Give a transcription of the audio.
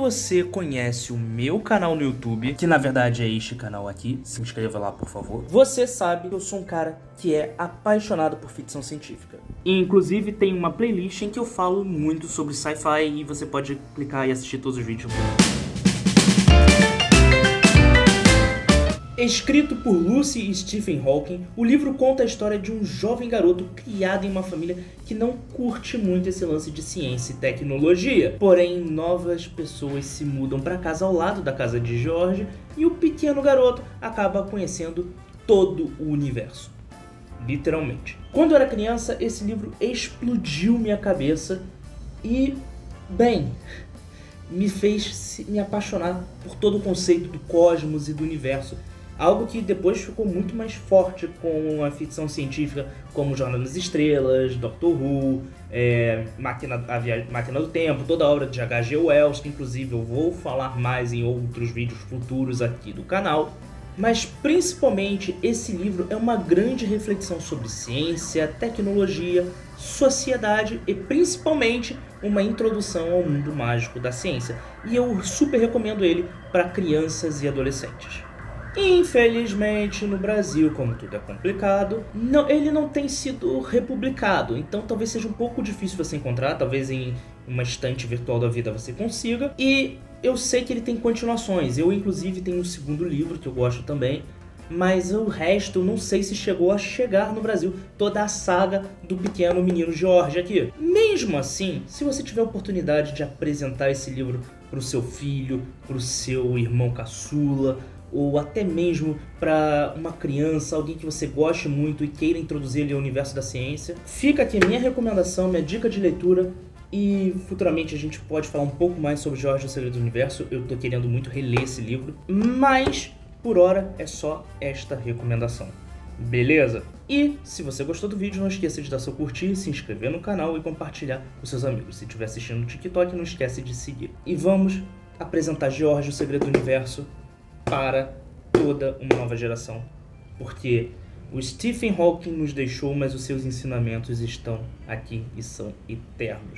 você conhece o meu canal no YouTube, que na verdade é este canal aqui, se inscreva lá por favor, você sabe que eu sou um cara que é apaixonado por ficção científica. E, inclusive tem uma playlist em que eu falo muito sobre sci-fi e você pode clicar e assistir todos os vídeos. Escrito por Lucy e Stephen Hawking, o livro conta a história de um jovem garoto criado em uma família que não curte muito esse lance de ciência e tecnologia. Porém, novas pessoas se mudam para casa ao lado da casa de George e o pequeno garoto acaba conhecendo todo o universo. Literalmente. Quando eu era criança, esse livro explodiu minha cabeça e, bem, me fez me apaixonar por todo o conceito do cosmos e do universo Algo que depois ficou muito mais forte com a ficção científica, como Jornada nas Estrelas, Doctor Who, é, Máquina, a Via... Máquina do Tempo, toda a obra de H.G. Wells, que inclusive eu vou falar mais em outros vídeos futuros aqui do canal. Mas principalmente esse livro é uma grande reflexão sobre ciência, tecnologia, sociedade e principalmente uma introdução ao mundo mágico da ciência. E eu super recomendo ele para crianças e adolescentes. Infelizmente, no Brasil, como tudo é complicado, não, ele não tem sido republicado. Então talvez seja um pouco difícil você encontrar, talvez em uma estante virtual da vida você consiga. E eu sei que ele tem continuações. Eu, inclusive, tenho um segundo livro que eu gosto também. Mas o resto, eu não sei se chegou a chegar no Brasil toda a saga do pequeno menino George aqui. Mesmo assim, se você tiver a oportunidade de apresentar esse livro para o seu filho, para o seu irmão caçula, ou até mesmo para uma criança, alguém que você goste muito e queira introduzir ele ao universo da ciência. Fica aqui minha recomendação, minha dica de leitura e futuramente a gente pode falar um pouco mais sobre Jorge o Segredo do Universo. Eu tô querendo muito reler esse livro, mas por hora é só esta recomendação. Beleza? E se você gostou do vídeo, não esqueça de dar seu curtir, se inscrever no canal e compartilhar com seus amigos. Se estiver assistindo no TikTok, não esquece de seguir. E vamos apresentar Jorge o Segredo do Universo para toda uma nova geração. Porque o Stephen Hawking nos deixou, mas os seus ensinamentos estão aqui e são eternos.